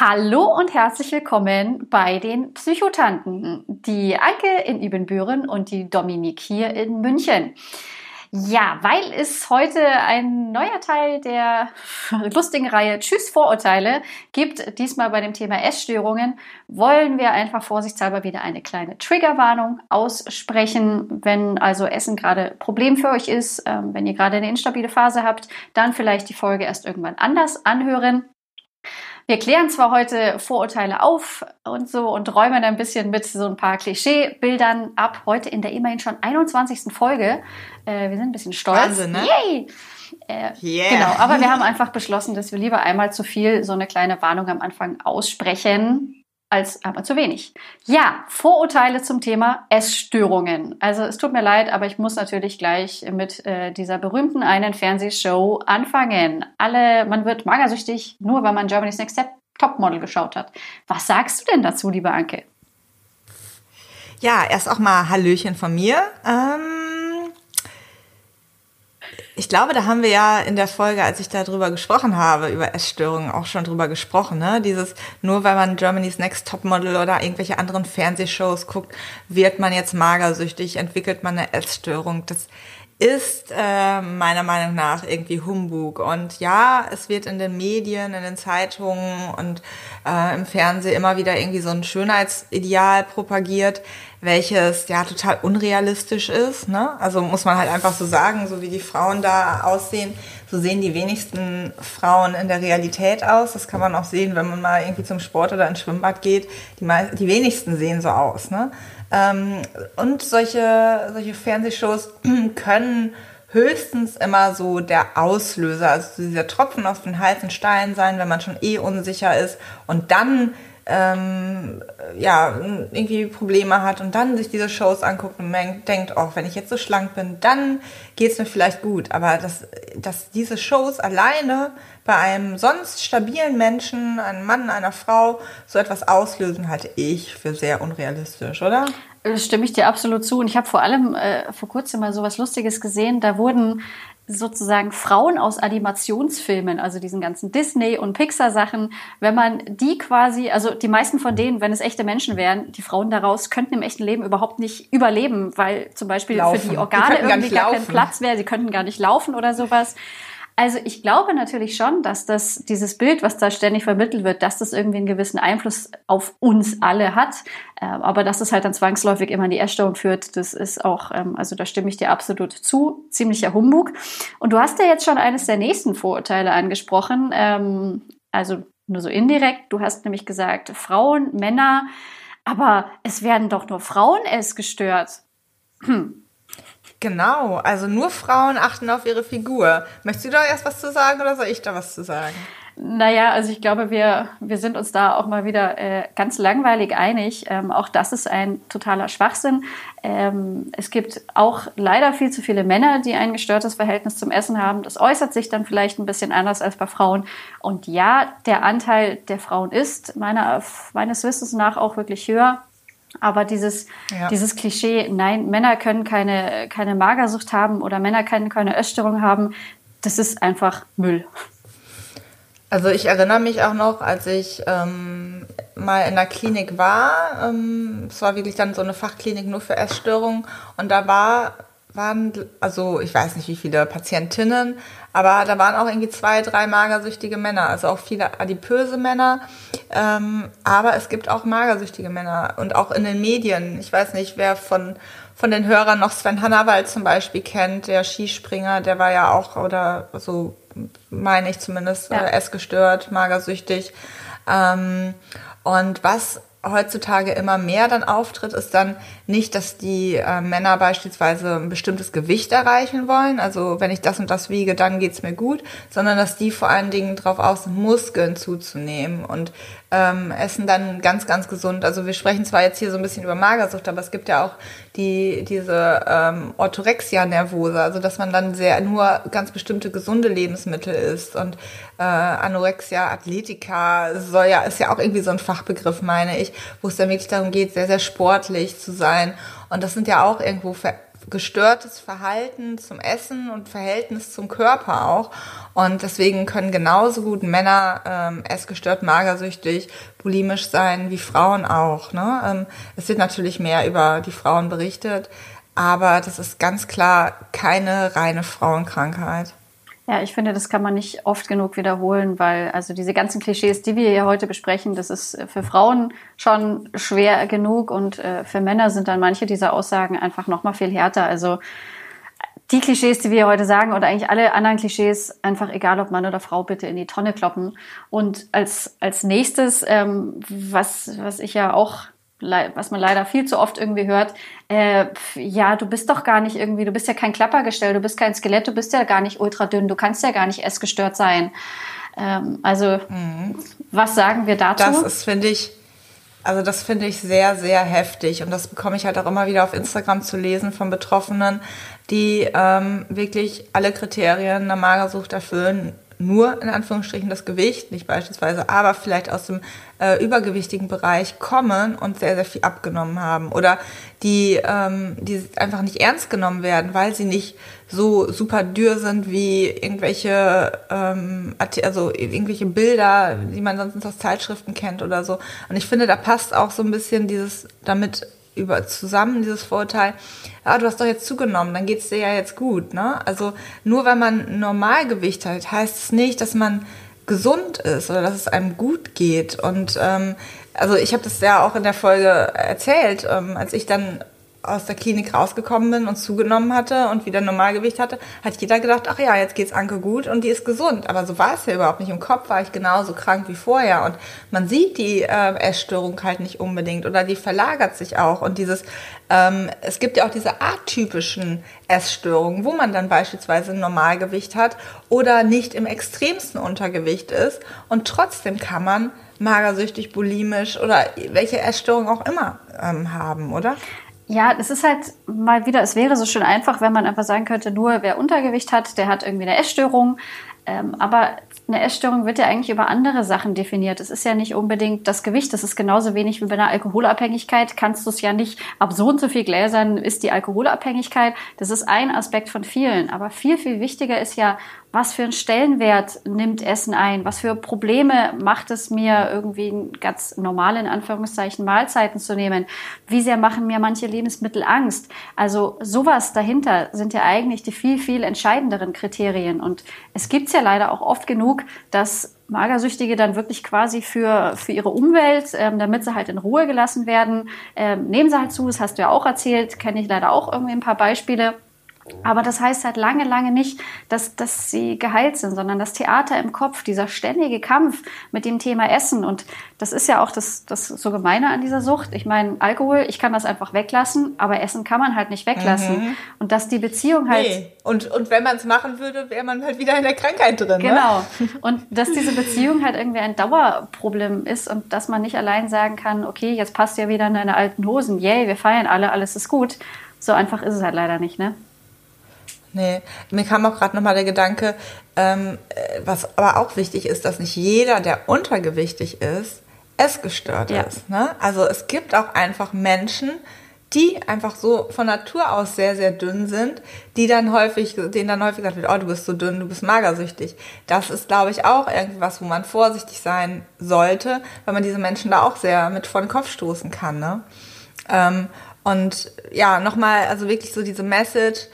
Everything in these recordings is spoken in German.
Hallo und herzlich willkommen bei den Psychotanten. Die Anke in Ibbenbüren und die Dominik hier in München. Ja, weil es heute ein neuer Teil der lustigen Reihe Tschüss Vorurteile gibt, diesmal bei dem Thema Essstörungen, wollen wir einfach vorsichtshalber wieder eine kleine Triggerwarnung aussprechen. Wenn also Essen gerade Problem für euch ist, ähm, wenn ihr gerade eine instabile Phase habt, dann vielleicht die Folge erst irgendwann anders anhören. Wir klären zwar heute Vorurteile auf und so und räumen ein bisschen mit so ein paar Klischeebildern ab. Heute in der immerhin schon 21. Folge. Äh, wir sind ein bisschen stolz. Wahnsinn, ne? Yay! Äh, Yeah. Genau, aber wir haben einfach beschlossen, dass wir lieber einmal zu viel so eine kleine Warnung am Anfang aussprechen, als einmal zu wenig. Ja, Vorurteile zum Thema Essstörungen. Also es tut mir leid, aber ich muss natürlich gleich mit äh, dieser berühmten einen Fernsehshow anfangen. Alle, man wird magersüchtig, nur weil man Germany's Next Topmodel geschaut hat. Was sagst du denn dazu, liebe Anke? Ja, erst auch mal Hallöchen von mir. Ähm, ich glaube, da haben wir ja in der Folge, als ich darüber gesprochen habe, über Essstörungen, auch schon drüber gesprochen. Ne? Dieses, nur weil man Germany's Next Topmodel oder irgendwelche anderen Fernsehshows guckt, wird man jetzt magersüchtig, entwickelt man eine Essstörung. Das ist äh, meiner Meinung nach irgendwie Humbug. Und ja, es wird in den Medien, in den Zeitungen und äh, im Fernsehen immer wieder irgendwie so ein Schönheitsideal propagiert, welches ja total unrealistisch ist. Ne? Also muss man halt einfach so sagen, so wie die Frauen da aussehen, so sehen die wenigsten Frauen in der Realität aus. Das kann man auch sehen, wenn man mal irgendwie zum Sport oder ins Schwimmbad geht. Die, die wenigsten sehen so aus. Ne? Ähm, und solche, solche Fernsehshows können höchstens immer so der Auslöser, also dieser Tropfen auf den heißen Stein sein, wenn man schon eh unsicher ist und dann ähm, ja, irgendwie Probleme hat und dann sich diese Shows anguckt und denkt, oh, wenn ich jetzt so schlank bin, dann geht's mir vielleicht gut. Aber dass, dass diese Shows alleine bei einem sonst stabilen Menschen, einem Mann, einer Frau, so etwas auslösen, halte ich für sehr unrealistisch, oder? Das stimme ich dir absolut zu. Und ich habe vor allem äh, vor kurzem mal so was Lustiges gesehen. Da wurden sozusagen Frauen aus Animationsfilmen, also diesen ganzen Disney- und Pixar-Sachen, wenn man die quasi, also die meisten von denen, wenn es echte Menschen wären, die Frauen daraus könnten im echten Leben überhaupt nicht überleben, weil zum Beispiel Laufen. für die Die Organe gar irgendwie nicht gar kein. Platz wäre, sie könnten gar nicht laufen oder sowas. Also ich glaube natürlich schon, dass das dieses Bild, was da ständig vermittelt wird, dass das irgendwie einen gewissen Einfluss auf uns alle hat. Ähm, aber dass es halt dann zwangsläufig immer in die Essstörung führt, das ist auch, ähm, also da stimme ich dir absolut zu, ziemlicher Humbug. Und du hast ja jetzt schon eines der nächsten Vorurteile angesprochen, ähm, also nur so indirekt. Du hast nämlich gesagt, Frauen, Männer, aber es werden doch nur Frauen essgestört. Genau, also nur Frauen achten auf ihre Figur. Möchtest du da erst was zu sagen oder soll ich da was zu sagen? Naja, also ich glaube, wir, wir sind uns da auch mal wieder äh, ganz langweilig einig. Ähm, auch das ist ein totaler Schwachsinn. Ähm, es gibt auch leider viel zu viele Männer, die ein gestörtes Verhältnis zum Essen haben. Das äußert sich dann vielleicht ein bisschen anders als bei Frauen. Und ja, der Anteil der Frauen ist meiner, meines Wissens nach auch wirklich höher. Aber dieses, Ja. dieses Klischee, nein, Männer können keine, keine Magersucht haben oder Männer können keine Essstörung haben, das ist einfach Müll. Also ich erinnere mich auch noch, als ich ähm, mal in der Klinik war. Ähm, es war wirklich dann so eine Fachklinik nur für Essstörungen. Und da war, waren, also ich weiß nicht wie viele Patientinnen, aber da waren auch irgendwie zwei, drei magersüchtige Männer. Also auch viele adipöse Männer. Ähm, aber es gibt auch magersüchtige Männer. Und auch in den Medien. Ich weiß nicht, wer von von den Hörern noch Sven Hannawald zum Beispiel kennt, der Skispringer, der war ja auch, oder so meine ich zumindest, Ja. äh, essgestört, magersüchtig. Ähm, und was heutzutage immer mehr dann auftritt, ist dann nicht, dass die äh, Männer beispielsweise ein bestimmtes Gewicht erreichen wollen. Also wenn ich das und das wiege, dann geht's mir gut, sondern dass die vor allen Dingen drauf aus Muskeln zuzunehmen. Und ähm, essen dann ganz, ganz gesund. Also wir sprechen zwar jetzt hier so ein bisschen über Magersucht, aber es gibt ja auch die, diese ähm, Orthorexia nervosa, also dass man dann sehr nur ganz bestimmte gesunde Lebensmittel isst. Und äh, Anorexia athletica soll ja, ist ja auch irgendwie so ein Fachbegriff, meine ich, wo es dann wirklich darum geht, sehr, sehr sportlich zu sein. Und das sind ja auch irgendwo Ver gestörtes Verhalten zum Essen und Verhältnis zum Körper auch. Und deswegen können genauso gut Männer ähm, essgestört, magersüchtig, bulimisch sein wie Frauen auch. Ne? Ähm, es wird natürlich mehr über die Frauen berichtet, aber das ist ganz klar keine reine Frauenkrankheit. Ja, ich finde, das kann man nicht oft genug wiederholen, weil also diese ganzen Klischees, die wir hier heute besprechen, das ist für Frauen schon schwer genug und äh, für Männer sind dann manche dieser Aussagen einfach noch mal viel härter. Also die Klischees, die wir heute sagen oder eigentlich alle anderen Klischees, einfach egal ob Mann oder Frau, bitte in die Tonne kloppen. Und als als nächstes, ähm, was was ich ja auch was man leider viel zu oft irgendwie hört, äh, ja, du bist doch gar nicht irgendwie, du bist ja kein Klappergestell, du bist kein Skelett, du bist ja gar nicht ultra dünn, du kannst ja gar nicht essgestört sein. Ähm, also, mhm. was sagen wir dazu? Das ist, finde ich, also das finde ich sehr, sehr heftig und das bekomme ich halt auch immer wieder auf Instagram zu lesen von Betroffenen, die ähm, wirklich alle Kriterien einer Magersucht erfüllen, nur in Anführungsstrichen das Gewicht, nicht beispielsweise, aber vielleicht aus dem äh, übergewichtigen Bereich kommen und sehr, sehr viel abgenommen haben oder die, ähm, die einfach nicht ernst genommen werden, weil sie nicht so super dürr sind wie irgendwelche, ähm, also irgendwelche Bilder, die man sonst aus Zeitschriften kennt oder so. Und ich finde, da passt auch so ein bisschen dieses damit über zusammen dieses Vorurteil, ah, du hast doch jetzt zugenommen, dann geht's dir ja jetzt gut. Ne? Also nur wenn man Normalgewicht hat, heißt es nicht, dass man gesund ist oder dass es einem gut geht. Und ähm, also ich habe das ja auch in der Folge erzählt, ähm, als ich dann aus der Klinik rausgekommen bin und zugenommen hatte und wieder Normalgewicht hatte, hat jeder gedacht, ach ja, jetzt geht's Anke gut und die ist gesund. Aber so war es ja überhaupt nicht. Im Kopf war ich genauso krank wie vorher und man sieht die äh, Essstörung halt nicht unbedingt oder die verlagert sich auch. Und dieses, ähm, es gibt ja auch diese atypischen Essstörungen, wo man dann beispielsweise Normalgewicht hat oder nicht im extremsten Untergewicht ist und trotzdem kann man magersüchtig, bulimisch oder welche Essstörung auch immer ähm, haben, oder? Ja, es ist halt mal wieder, es wäre so schön einfach, wenn man einfach sagen könnte, nur wer Untergewicht hat, der hat irgendwie eine Essstörung. Ähm, aber eine Essstörung wird ja eigentlich über andere Sachen definiert. Es ist ja nicht unbedingt das Gewicht. Das ist genauso wenig wie bei einer Alkoholabhängigkeit. Kannst du es ja nicht ab so und so viel Gläsern ist die Alkoholabhängigkeit. Das ist ein Aspekt von vielen. Aber viel, viel wichtiger ist ja, was für einen Stellenwert nimmt Essen ein? Was für Probleme macht es mir, irgendwie ganz normale, in Anführungszeichen, Mahlzeiten zu nehmen? Wie sehr machen mir manche Lebensmittel Angst? Also sowas dahinter sind ja eigentlich die viel, viel entscheidenderen Kriterien. Und es gibt's ja leider auch oft genug, dass Magersüchtige dann wirklich quasi für, für ihre Umwelt, ähm, damit sie halt in Ruhe gelassen werden, ähm, nehmen sie halt zu, das hast du ja auch erzählt, kenne ich leider auch irgendwie ein paar Beispiele aber das heißt halt lange, lange nicht, dass, dass sie geheilt sind, sondern das Theater im Kopf, dieser ständige Kampf mit dem Thema Essen. Und das ist ja auch das, das so Gemeine an dieser Sucht. Ich meine, Alkohol, ich kann das einfach weglassen, aber Essen kann man halt nicht weglassen. Mhm. Und dass die Beziehung halt. Nee. Und, und wenn man es machen würde, wäre man halt wieder in der Krankheit drin. Ne? Genau. Ne? Und dass diese Beziehung halt irgendwie ein Dauerproblem ist und dass man nicht allein sagen kann, okay, jetzt passt ja wieder in deine alten Hosen, yay, wir feiern alle, alles ist gut. So einfach ist es halt leider nicht, ne? Nee, mir kam auch gerade nochmal der Gedanke, ähm, äh, was aber auch wichtig ist, dass nicht jeder, der untergewichtig ist, essgestört ja. ist. Ne? Also es gibt auch einfach Menschen, die einfach so von Natur aus sehr, sehr dünn sind, die dann häufig, denen dann häufig gesagt wird, oh, du bist so dünn, du bist magersüchtig. Das ist, glaube ich, auch irgendwas, wo man vorsichtig sein sollte, weil man diese Menschen da auch sehr mit vor den Kopf stoßen kann. Ne? Ähm, und ja, nochmal, also wirklich so diese Message,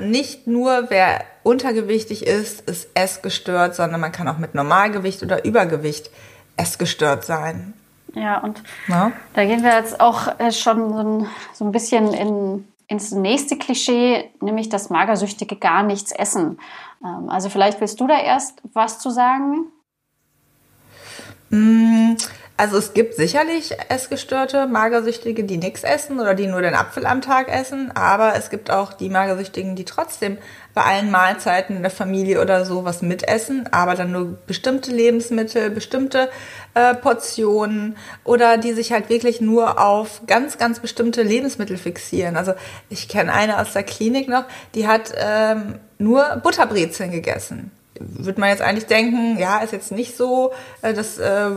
nicht nur wer untergewichtig ist, ist essgestört, sondern man kann auch mit Normalgewicht oder Übergewicht essgestört sein. Ja, und ja? da gehen wir jetzt auch äh, schon so ein, so ein bisschen in, ins nächste Klischee, nämlich dass Magersüchtige gar nichts essen. Ähm, also vielleicht willst du da erst was zu sagen? Also es gibt sicherlich Essgestörte, Magersüchtige, die nichts essen oder die nur den Apfel am Tag essen, aber es gibt auch die Magersüchtigen, die trotzdem bei allen Mahlzeiten in der Familie oder so was mitessen, aber dann nur bestimmte Lebensmittel, bestimmte äh, Portionen oder die sich halt wirklich nur auf ganz, ganz bestimmte Lebensmittel fixieren. Also ich kenne eine aus der Klinik noch, die hat ähm, nur Butterbrezeln gegessen würde man jetzt eigentlich denken, ja, ist jetzt nicht so äh, das äh,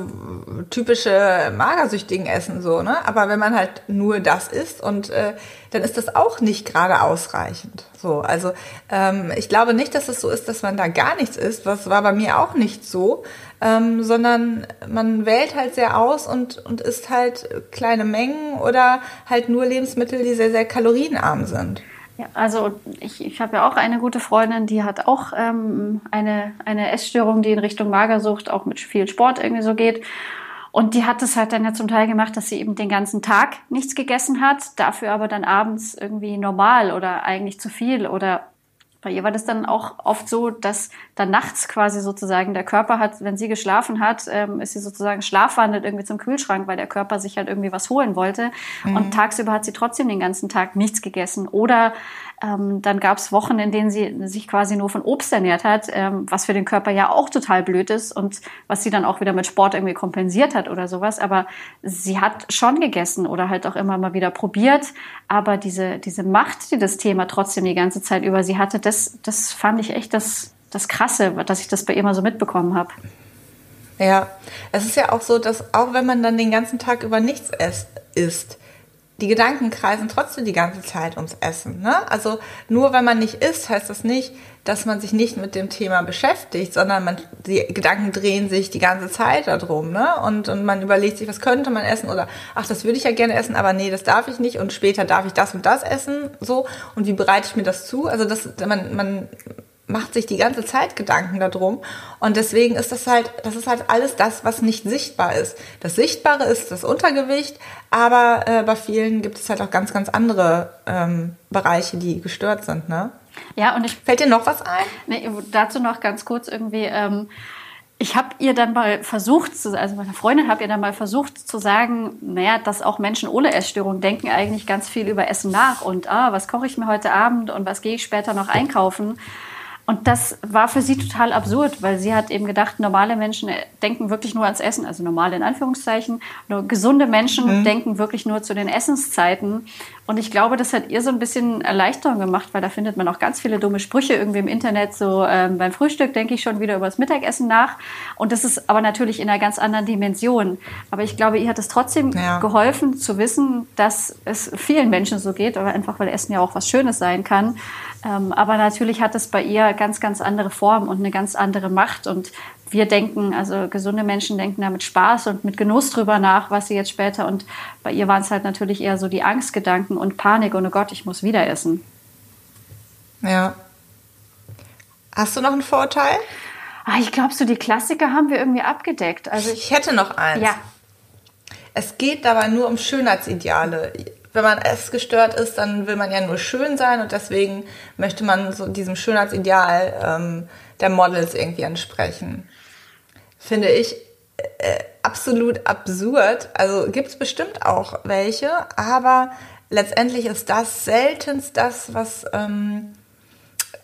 typische magersüchtigen Essen so, ne? Aber wenn man halt nur das isst und äh, dann ist das auch nicht gerade ausreichend. So, also ähm, ich glaube nicht, dass es so ist, dass man da gar nichts isst. Was war bei mir auch nicht so, ähm, sondern man wählt halt sehr aus und und isst halt kleine Mengen oder halt nur Lebensmittel, die sehr sehr kalorienarm sind. Ja, also ich, ich habe ja auch eine gute Freundin, die hat auch ähm, eine, eine Essstörung, die in Richtung Magersucht auch mit viel Sport irgendwie so geht. Und die hat es halt dann ja zum Teil gemacht, dass sie eben den ganzen Tag nichts gegessen hat, dafür aber dann abends irgendwie normal oder eigentlich zu viel oder bei ihr war das dann auch oft so, dass dann nachts quasi sozusagen der Körper hat, wenn sie geschlafen hat, ähm, ist sie sozusagen schlafwandelt irgendwie zum Kühlschrank, weil der Körper sich halt irgendwie was holen wollte. Mhm. Und tagsüber hat sie trotzdem den ganzen Tag nichts gegessen. Oder ähm, dann gab es Wochen, in denen sie sich quasi nur von Obst ernährt hat, ähm, was für den Körper ja auch total blöd ist und was sie dann auch wieder mit Sport irgendwie kompensiert hat oder sowas. Aber sie hat schon gegessen oder halt auch immer mal wieder probiert. Aber diese, diese Macht, die das Thema trotzdem die ganze Zeit über sie hatte, das, das fand ich echt das, das Krasse, dass ich das bei ihr mal so mitbekommen habe. Ja, es ist ja auch so, dass auch wenn man dann den ganzen Tag über nichts isst, die Gedanken kreisen trotzdem die ganze Zeit ums Essen. Ne? Also nur wenn man nicht isst, heißt das nicht, dass man sich nicht mit dem Thema beschäftigt, sondern man, die Gedanken drehen sich die ganze Zeit darum. Ne? Und, und man überlegt sich, was könnte man essen oder ach, das würde ich ja gerne essen, aber nee, das darf ich nicht und später darf ich das und das essen. So und wie bereite ich mir das zu? Also das, man, man macht sich die ganze Zeit Gedanken darum. Und deswegen ist das halt, das ist halt alles das, was nicht sichtbar ist. Das Sichtbare ist das Untergewicht, aber äh, bei vielen gibt es halt auch ganz, ganz andere ähm, Bereiche, die gestört sind, ne? Ja, und ich. Fällt dir noch was ein? Nee, dazu noch ganz kurz irgendwie, ähm, ich habe ihr dann mal versucht, also meine Freundin habe ihr dann mal versucht zu sagen, naja, dass auch Menschen ohne Essstörung denken eigentlich ganz viel über Essen nach und ah, was koche ich mir heute Abend und was gehe ich später noch einkaufen. Und das war für sie total absurd, weil sie hat eben gedacht, normale Menschen denken wirklich nur ans Essen, also normale in Anführungszeichen. Nur gesunde Menschen mhm. denken wirklich nur zu den Essenszeiten. Und ich glaube, das hat ihr so ein bisschen Erleichterung gemacht, weil da findet man auch ganz viele dumme Sprüche irgendwie im Internet. So ähm, beim Frühstück denke ich schon wieder über das Mittagessen nach. Und das ist aber natürlich in einer ganz anderen Dimension. Aber ich glaube, ihr hat es trotzdem ja. geholfen zu wissen, dass es vielen Menschen so geht, aber einfach weil Essen ja auch was Schönes sein kann. Ähm, aber natürlich hat es bei ihr ganz, ganz andere Form und eine ganz andere Macht. Und wir denken, also gesunde Menschen denken da mit Spaß und mit Genuss drüber nach, was sie jetzt später. Und bei ihr waren es halt natürlich eher so die Angstgedanken und Panik. Und oh Gott, ich muss wieder essen. Ja. Hast du noch einen Vorteil? Ah, ich glaube, so die Klassiker haben wir irgendwie abgedeckt. Also ich, ich hätte noch eins. Ja. Es geht dabei nur um Schönheitsideale wenn man essgestört ist, dann will man ja nur schön sein und deswegen möchte man so diesem Schönheitsideal ähm, der Models irgendwie entsprechen. Finde ich äh, absolut absurd. Also gibt es bestimmt auch welche, aber letztendlich ist das seltenst das, was ähm,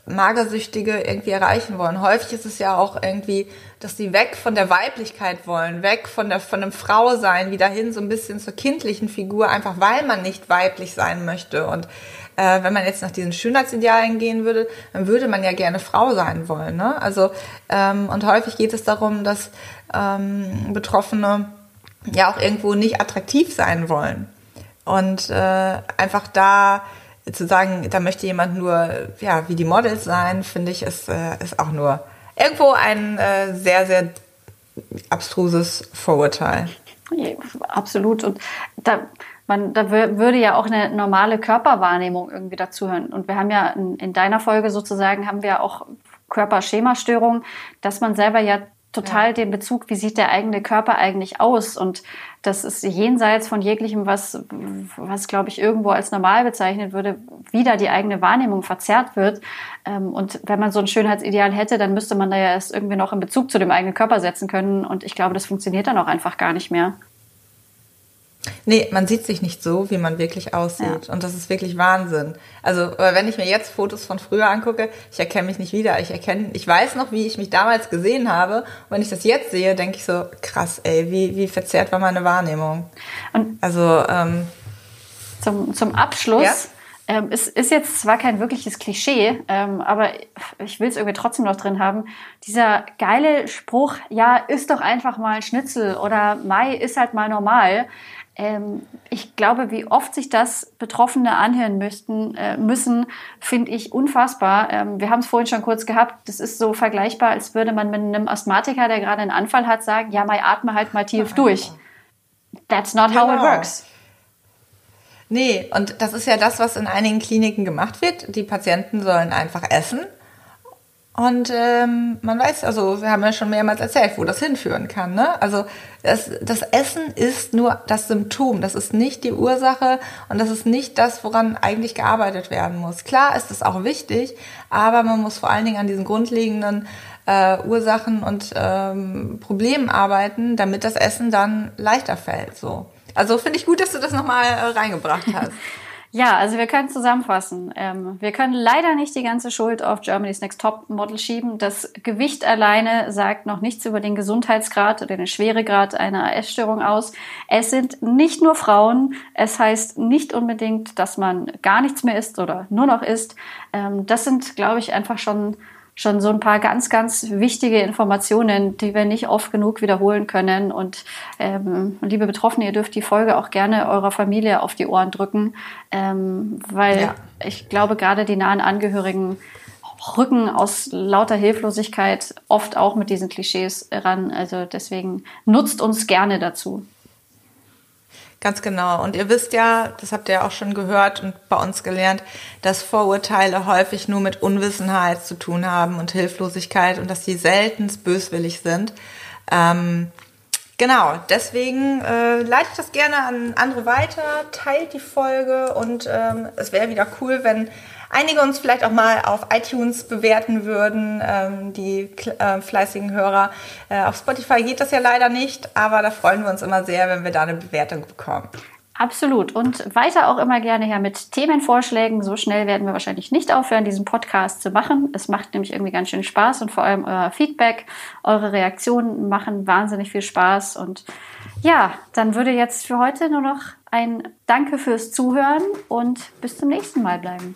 Magersüchtige irgendwie erreichen wollen. Häufig ist es ja auch irgendwie, dass sie weg von der Weiblichkeit wollen, weg von der von dem Frausein, wieder hin so ein bisschen zur kindlichen Figur, einfach weil man nicht weiblich sein möchte. Und äh, wenn man jetzt nach diesen Schönheitsidealen gehen würde, dann würde man ja gerne Frau sein wollen. Ne? Also ähm, und häufig geht es darum, dass ähm, Betroffene ja auch irgendwo nicht attraktiv sein wollen und äh, einfach da zu sagen, da möchte jemand nur ja wie die Models sein, finde ich, ist, äh, ist auch nur irgendwo ein äh, sehr, sehr abstruses Vorurteil. Ja, absolut. Und da, man, da würde ja auch eine normale Körperwahrnehmung irgendwie dazuhören. Und wir haben ja in, in deiner Folge sozusagen, haben wir auch Körperschemastörungen, dass man selber ja total ja. den Bezug, wie sieht der eigene Körper eigentlich aus? Und das ist jenseits von jeglichem, was, was glaube ich, irgendwo als normal bezeichnet würde, wieder die eigene Wahrnehmung verzerrt wird. Ähm, und wenn man so ein Schönheitsideal hätte, dann müsste man da ja erst irgendwie noch in Bezug zu dem eigenen Körper setzen können. Und ich glaube, das funktioniert dann auch einfach gar nicht mehr. Nee, man sieht sich nicht so, wie man wirklich aussieht. Ja. Und das ist wirklich Wahnsinn. Also, wenn ich mir jetzt Fotos von früher angucke, ich erkenne mich nicht wieder. Ich erkenne, ich weiß noch, wie ich mich damals gesehen habe. Und wenn ich das jetzt sehe, denke ich so, krass, ey, wie, wie verzerrt war meine Wahrnehmung. Und also, ähm, zum, zum Abschluss. Ja? Ähm, es ist jetzt zwar kein wirkliches Klischee, ähm, aber ich will es irgendwie trotzdem noch drin haben. Dieser geile Spruch, ja, ist doch einfach mal ein Schnitzel oder Mai ist halt mal normal ich glaube, wie oft sich das Betroffene anhören müssten, äh, müssen, finde ich unfassbar. Ähm, wir haben es vorhin schon kurz gehabt. Das ist so vergleichbar, als würde man mit einem Asthmatiker, der gerade einen Anfall hat, sagen, ja, mal atme halt mal tief durch. That's not how it genau. works. Nee, und das ist ja das, was in einigen Kliniken gemacht wird. Die Patienten sollen einfach essen und ähm, man weiß, also wir haben ja schon mehrmals erzählt, wo das hinführen kann. Ne? Also das, das Essen ist nur das Symptom, das ist nicht die Ursache und das ist nicht das, woran eigentlich gearbeitet werden muss. Klar ist es auch wichtig, aber man muss vor allen Dingen an diesen grundlegenden äh, Ursachen und ähm, Problemen arbeiten, damit das Essen dann leichter fällt. So. Also finde ich gut, dass du das nochmal äh, reingebracht hast. Ja, also wir können zusammenfassen. Ähm, wir können leider nicht die ganze Schuld auf Germany's Next Top Model schieben. Das Gewicht alleine sagt noch nichts über den Gesundheitsgrad oder den Schweregrad einer Essstörung aus. Es sind nicht nur Frauen. Es heißt nicht unbedingt, dass man gar nichts mehr isst oder nur noch isst. Ähm, das sind, glaube ich, einfach schon schon so ein paar ganz, ganz wichtige Informationen, die wir nicht oft genug wiederholen können. Und ähm, liebe Betroffene, ihr dürft die Folge auch gerne eurer Familie auf die Ohren drücken, ähm, weil ja. ich glaube, gerade die nahen Angehörigen rücken aus lauter Hilflosigkeit oft auch mit diesen Klischees ran. Also deswegen nutzt uns gerne dazu. Ganz genau. Und ihr wisst ja, das habt ihr auch schon gehört und bei uns gelernt, dass Vorurteile häufig nur mit Unwissenheit zu tun haben und Hilflosigkeit und dass sie selten böswillig sind. Ähm, genau, deswegen äh, leitet das gerne an andere weiter, teilt die Folge und ähm, es wäre wieder cool, wenn einige uns vielleicht auch mal auf iTunes bewerten würden, ähm, die äh, fleißigen Hörer. Äh, auf Spotify geht das ja leider nicht, aber da freuen wir uns immer sehr, wenn wir da eine Bewertung bekommen. Absolut. Und weiter auch immer gerne her mit Themenvorschlägen. So schnell werden wir wahrscheinlich nicht aufhören, diesen Podcast zu machen. Es macht nämlich irgendwie ganz schön Spaß und vor allem euer Feedback, eure Reaktionen machen wahnsinnig viel Spaß. Und ja, dann würde jetzt für heute nur noch ein Danke fürs Zuhören und bis zum nächsten Mal bleiben.